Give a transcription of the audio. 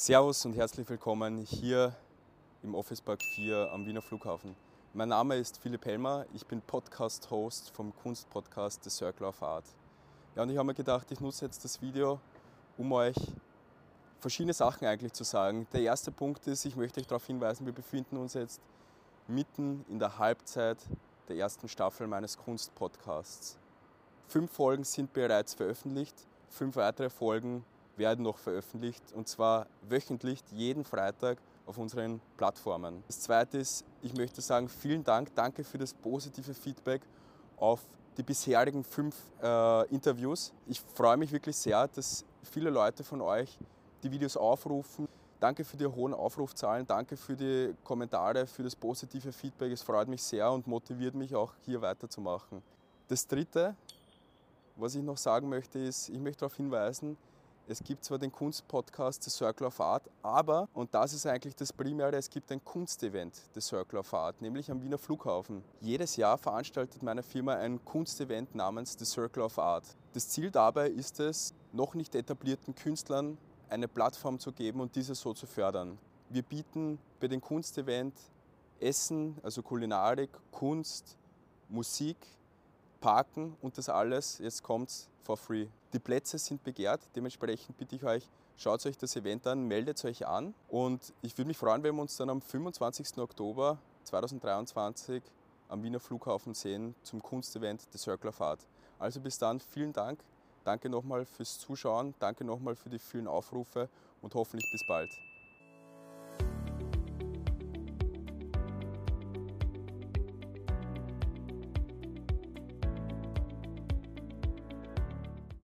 Servus und herzlich willkommen hier im Office Park 4 am Wiener Flughafen. Mein Name ist Philipp Helmer, ich bin Podcast-Host vom Kunstpodcast The Circle of Art. Ja, und ich habe mir gedacht, ich nutze jetzt das Video, um euch verschiedene Sachen eigentlich zu sagen. Der erste Punkt ist, ich möchte euch darauf hinweisen, wir befinden uns jetzt mitten in der Halbzeit der ersten Staffel meines Kunstpodcasts. Fünf Folgen sind bereits veröffentlicht, fünf weitere Folgen werden noch veröffentlicht und zwar wöchentlich jeden Freitag auf unseren Plattformen. Das zweite ist, ich möchte sagen, vielen Dank, danke für das positive Feedback auf die bisherigen fünf äh, Interviews. Ich freue mich wirklich sehr, dass viele Leute von euch die Videos aufrufen. Danke für die hohen Aufrufzahlen, danke für die Kommentare, für das positive Feedback. Es freut mich sehr und motiviert mich auch hier weiterzumachen. Das dritte, was ich noch sagen möchte, ist, ich möchte darauf hinweisen, es gibt zwar den Kunstpodcast The Circle of Art, aber, und das ist eigentlich das Primäre, es gibt ein Kunstevent The Circle of Art, nämlich am Wiener Flughafen. Jedes Jahr veranstaltet meine Firma ein Kunstevent namens The Circle of Art. Das Ziel dabei ist es, noch nicht etablierten Künstlern eine Plattform zu geben und diese so zu fördern. Wir bieten bei dem Kunstevent Essen, also Kulinarik, Kunst, Musik, Parken und das alles, jetzt kommt's, for free. Die Plätze sind begehrt, dementsprechend bitte ich euch, schaut euch das Event an, meldet euch an und ich würde mich freuen, wenn wir uns dann am 25. Oktober 2023 am Wiener Flughafen sehen zum Kunstevent The Circle of Art. Also bis dann, vielen Dank, danke nochmal fürs Zuschauen, danke nochmal für die vielen Aufrufe und hoffentlich bis bald.